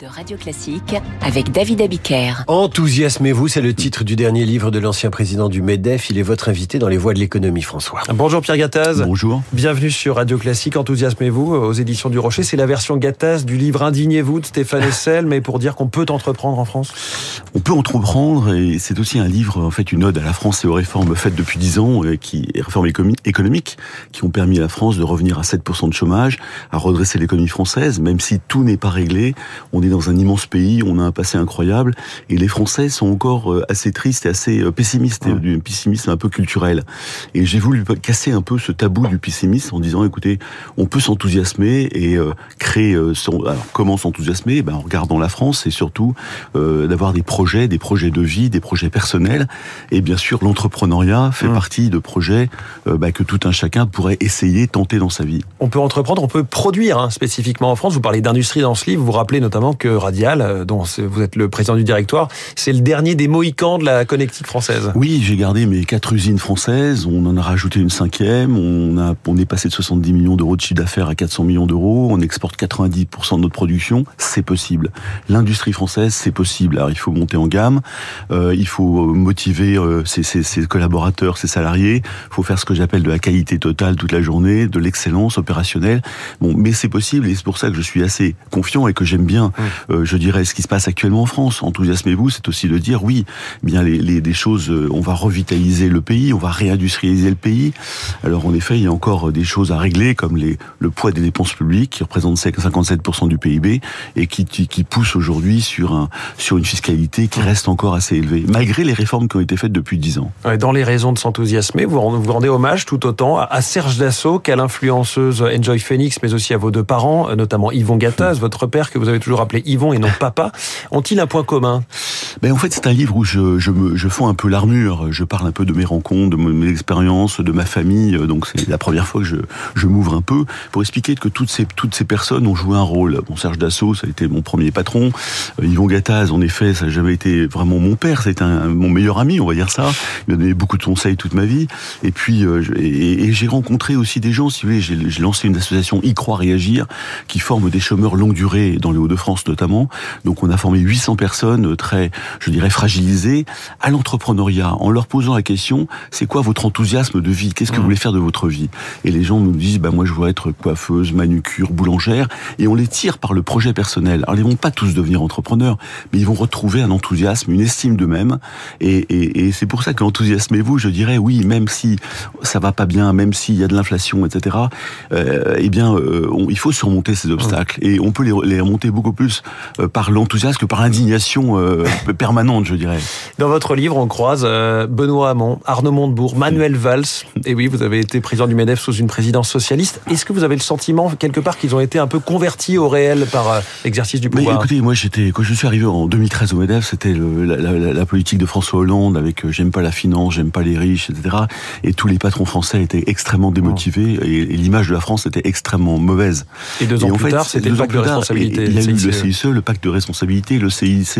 de Radio Classique avec David Abiker. Enthousiasmez-vous, c'est le titre du dernier livre de l'ancien président du MEDEF. Il est votre invité dans les voies de l'économie, François. Bonjour Pierre Gattaz. Bonjour. Bienvenue sur Radio Classique. Enthousiasmez-vous aux éditions du Rocher. C'est la version Gattaz du livre Indignez-vous de Stéphane Essel, mais pour dire qu'on peut entreprendre en France? On peut entreprendre et c'est aussi un livre, en fait, une ode à la France et aux réformes faites depuis dix ans, qui réformes économiques, qui ont permis à la France de revenir à 7% de chômage, à redresser l'économie française, même si tout n'est pas réglé. On est dans un immense pays, on a un passé incroyable, et les Français sont encore euh, assez tristes et assez euh, pessimistes, et du pessimisme un peu culturel. Et j'ai voulu casser un peu ce tabou du pessimisme en disant, écoutez, on peut s'enthousiasmer et euh, créer son... Alors, comment s'enthousiasmer? Ben, En regardant la France, et surtout d'avoir des projets, des projets de vie, des projets personnels, et bien sûr, l'entrepreneuriat fait mmh. partie de projets ben, que tout un chacun pourrait essayer, tenter dans sa vie. On peut entreprendre, on peut produire hein, spécifiquement en France. Vous parlez d'industrie dans ce livre, vous vous rappelez notamment que Radial, euh, dont vous êtes le président du directoire, c'est le dernier des Mohicans de la connectique française. Oui, j'ai gardé mes quatre usines françaises, on en a rajouté une cinquième, on, a, on est passé de 70 millions d'euros de chiffre d'affaires à 400 millions d'euros, on exporte 90% de notre production, c'est possible. L'industrie française, c'est possible. Alors il faut monter en gamme, euh, il faut motiver euh, ses, collaborateurs, ses salariés, il faut faire ce que j'appelle de la qualité totale toute la journée, de l'excellence opérationnelle. Bon, mais c'est possible et c'est pour ça que je suis assez confiant et que j'aime bien. Euh, je dirais, ce qui se passe actuellement en France. Enthousiasmez-vous, c'est aussi de dire oui, eh bien les, choses, euh, on va revitaliser le pays, on va réindustrialiser le pays. Alors en effet, il y a encore des choses à régler, comme les, le poids des dépenses publiques, qui représentent 57% du PIB, et qui, qui, pousse aujourd'hui sur, un, sur une fiscalité qui reste encore assez élevée, malgré les réformes qui ont été faites depuis 10 ans. Dans les raisons de s'enthousiasmer, vous, vous rendez hommage tout autant à Serge Dassault qu'à l'influenceuse Enjoy Phoenix, mais aussi à vos deux parents, notamment Yvon Gattaz, votre père que vous avez toujours appelé Yvon et non papa, ont-ils un point commun? Ben, En fait, c'est un livre où je, je, me, je fonds un peu l'armure. Je parle un peu de mes rencontres, de mes expériences, de ma famille. Donc c'est la première fois que je, je m'ouvre un peu pour expliquer que toutes ces, toutes ces personnes ont joué un rôle. Bon, Serge Dassault, ça a été mon premier patron. Euh, Yvon Gattaz, en effet, ça n'a jamais été vraiment mon père. C'était mon meilleur ami, on va dire ça. Il m'a donné beaucoup de conseils toute ma vie. Et puis, euh, et, et j'ai rencontré aussi des gens, si vous voulez, j'ai lancé une association Y croire et agir, qui forme des chômeurs longue durée dans les Hauts-de-France notamment. Donc on a formé 800 personnes très, je dirais, fragilisées à l'entrepreneuriat en leur posant la question, c'est quoi votre enthousiasme de vie? Qu'est-ce que vous voulez faire de votre vie? Et les gens nous disent, bah moi je veux être coiffeuse, manucure, boulangère, et on les tire par le projet personnel. Alors ils vont pas tous devenir entrepreneurs, mais ils vont retrouver un enthousiasme, une estime d'eux-mêmes, et, et, et c'est pour ça que l'enthousiasmez-vous, je dirais, oui, même si ça va pas bien, même s'il y a de l'inflation, etc. Euh, eh bien, euh, il faut surmonter ces obstacles, et on peut les, les remonter beaucoup plus euh, par l'enthousiasme que par indignation euh, permanente, je dirais. Dans votre livre, on croise euh, Benoît Hamon, Arnaud Montebourg, Manuel Valls. Et oui, vous avez été président du MEDEF sous une présidence socialiste. Est-ce que vous avez le sentiment, quelque part, qu'ils ont été un peu convertis au réel par l'exercice du pouvoir? Mais Écoutez, moi, j'étais quand je suis arrivé en 2013 au MEDEF, c'était la, la, la, politique de François Hollande avec j'aime pas la finance, j'aime pas les riches, etc. Et tous les patrons français étaient extrêmement démotivés et, l'image de la France était extrêmement mauvaise. Et deux ans plus fait, tard, c'était le pacte de responsabilité. Il y a eu le CICE, le pacte de responsabilité, le CICE.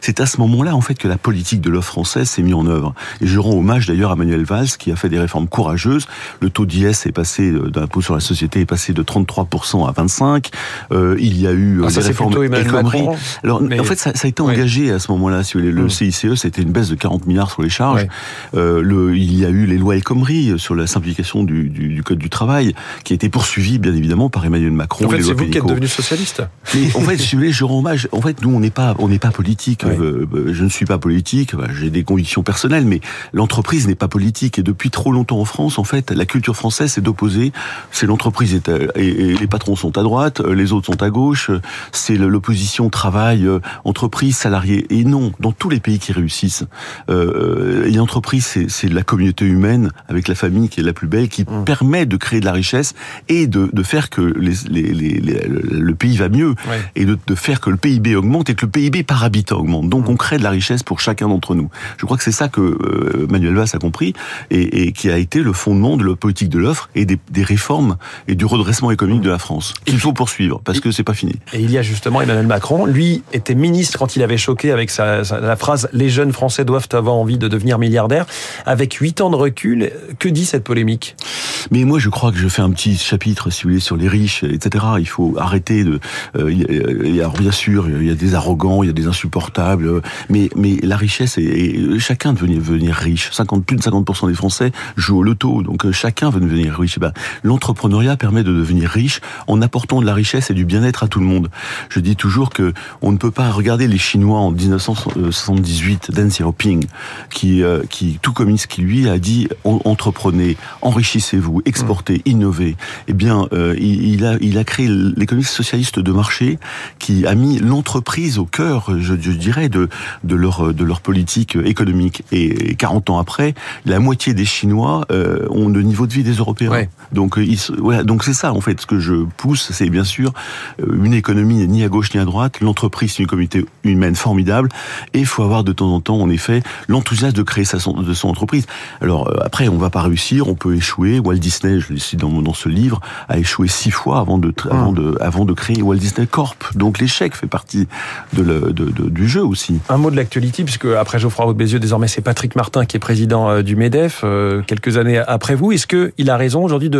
C'est à ce moment-là, en fait, que la politique de l'offre française s'est mise en œuvre. Et je rends hommage d'ailleurs à Manuel Valls, qui a fait des réformes courageuses. Le taux d'IS est passé, euh, d'impôt sur la société est passé de 33% à 25. Euh, il y a eu euh, ah, des réformes Macron, Alors, en fait, ça, ça, a été engagé à ce moment-là. Si le hmm. CICE, c'était une baisse de 40 milliards sur les charges. Euh, le, il y a eu les lois El Khomri sur la simplification du, du, du, code du travail, qui a été poursuivi, bien évidemment, par Emmanuel Macron. En fait, c'est vous qui êtes devenu socialiste. Mais en fait, si vous voulez, je rends hommage. En fait, nous, on n'est pas, on n'est pas politique. Euh, je ne suis pas politique. Bah, j'ai des convictions personnelles, mais l'entreprise n'est pas politique. Et depuis trop longtemps en France, en fait, la culture française c'est d'opposer. C'est l'entreprise et, les patrons sont à droite, euh, les autres sont à gauche. C'est l'opposition travail, entreprise, salarié. Et non, dans tous les pays qui réussissent, euh, l'entreprise c'est la communauté humaine avec la famille qui est la plus belle, qui mmh. permet de créer de la richesse et de, de faire que les, les, les, le pays va mieux et de, de faire que le PIB augmente et que le PIB par habitant augmente. Donc on crée de la richesse pour chacun d'entre nous. Je crois que c'est ça que euh, Manuel Valls a compris et, et, qui a été le fondement de la politique de l'offre et des, des, réformes et du redressement économique de la France. Il faut poursuivre parce que c'est pas fini. Et il y a justement Emmanuel Macron, lui était ministre quand il avait choqué avec sa, sa, la phrase "Les jeunes Français doivent avoir envie de devenir milliardaires". Avec huit ans de recul, que dit cette polémique? Mais moi, je crois que je fais un petit chapitre, si vous voulez, sur les riches, etc. Il faut arrêter de. Euh, bien sûr, il y a des arrogants, il y a des insupportables, mais mais la richesse est, chacun veut devenir riche. 50 plus de 50% des Français jouent au loto, donc chacun veut devenir riche. Ben, l'entrepreneuriat permet de devenir riche en apportant de la richesse et du bien-être à tout le monde. Je dis toujours que on ne peut pas regarder les Chinois en 1978, Deng Xiaoping, qui qui tout comme qui lui a dit entreprenez, enrichissez-vous, exportez, innovez. Eh bien, il, a il a créé l'économie socialiste de marché qui a mis l'entreprise au cœur, je, dirais, de, de, leur, de leur politique économique. Et 40 ans après, la moitié des Chinois euh, ont le niveau de vie des Européens. Donc, euh, voilà, donc c'est ça, en fait, ce que je pousse, c'est bien sûr euh, une économie ni à gauche ni à droite. L'entreprise, c'est une communauté humaine formidable. Et il faut avoir de temps en temps, en effet, l'enthousiasme de créer sa, de son entreprise. Alors, après, on va pas réussir, on peut échouer. Walt Disney, je le cite dans, dans ce livre, a échoué six fois avant de, avant de avant de créer Walt Disney Corp. Donc l'échec fait partie de le, de, de, du jeu aussi. Un mot de l'actualité, puisque après Geoffroy Roux Bézieux, désormais c'est Patrick Martin qui est président euh, du MEDEF, euh, quelques années après vous. Est-ce qu'il a raison aujourd'hui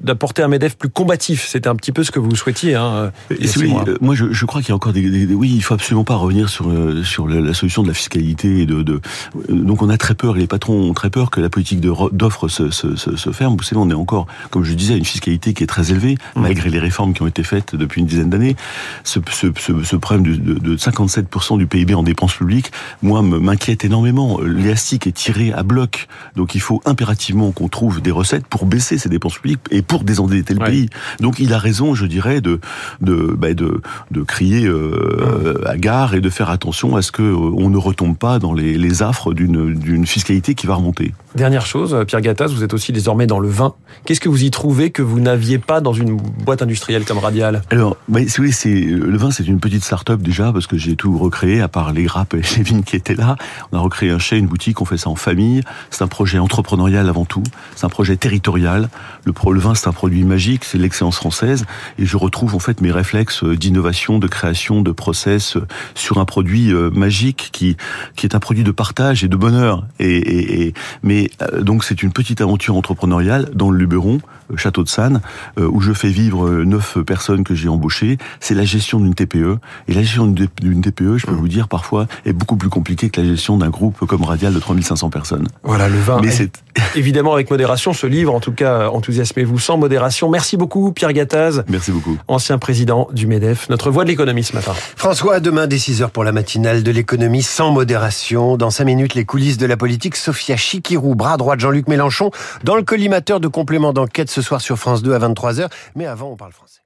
d'apporter un MEDEF plus combatif? C'était un petit peu ce que vous souhaitiez. Hein, oui, moi je, je crois qu'il y a encore des, des, Oui, il faut absolument pas revenir sur, euh, sur la solution de la fiscalité. Et de, de, donc on a très peur, les patrons ont très peur que la politique d'offre se, se, se, se, ferme. Vous savez, on est encore, comme je disais, à une fiscalité qui est très élevée, mmh. malgré les réformes qui ont été faites depuis une dizaine d'années. Ce, ce, ce, ce, problème de, de, 57% du PIB en dépenses publiques, moi, m'inquiète énormément. L'élastique est tiré à bloc. Donc il faut impérativement qu'on trouve des recettes pour baisser ces dépenses publiques et pour désendetter le pays. Donc il a raison, je dirais, de, de, bah, de, de crier euh, à gare et de faire attention à ce que euh, ne retombe pas dans les, les affres d'une fiscalité qui va remonter. Dernière chose, Pierre Gattaz, vous êtes aussi désormais dans le vin. Qu'est-ce que vous y trouvez que vous n'aviez pas dans une boîte industrielle comme Radial? Alors, bah, oui, c'est le vin, c'est une petite start-up déjà parce que j'ai tout recréé à part les grappes et les vignes qui étaient là. On a recréé un chai, une boutique, on fait ça en famille. C'est un projet entrepreneurial avant tout. C'est un projet territorial. Le, le vin, c'est un produit magique, c'est l'excellence française et je retrouve en fait mes réflexes d'innovation, de création, de process sur un produit euh, magique qui qui est un produit de partage et de bonheur. Et, et, et mais euh, donc c'est une petite aventure entrepreneuriale dans le Luberon, euh, Château de Sanne, euh, où je fais vivre neuf personnes que j'ai embauchées. C'est la gestion d'une TPE. Et la gestion d'une TPE, je peux vous dire, parfois, est beaucoup plus compliquée que la gestion d'un groupe comme Radial de 3500 personnes. Voilà, le vin. Mais c'est évidemment avec modération. Ce livre, en tout cas, enthousiasmez-vous sans modération. Merci beaucoup, Pierre Gattaz. Merci beaucoup. Ancien président du MEDEF, notre voix de l'économie ce matin. François, demain dès 6h pour la matinale de l'économie sans modération. Dans 5 minutes, les coulisses de la politique. Sophia Chikirou bras droit de Jean-Luc Mélenchon, dans le collimateur de complément d'enquête ce soir sur France 2 à 23h. Mais avant, on parle français.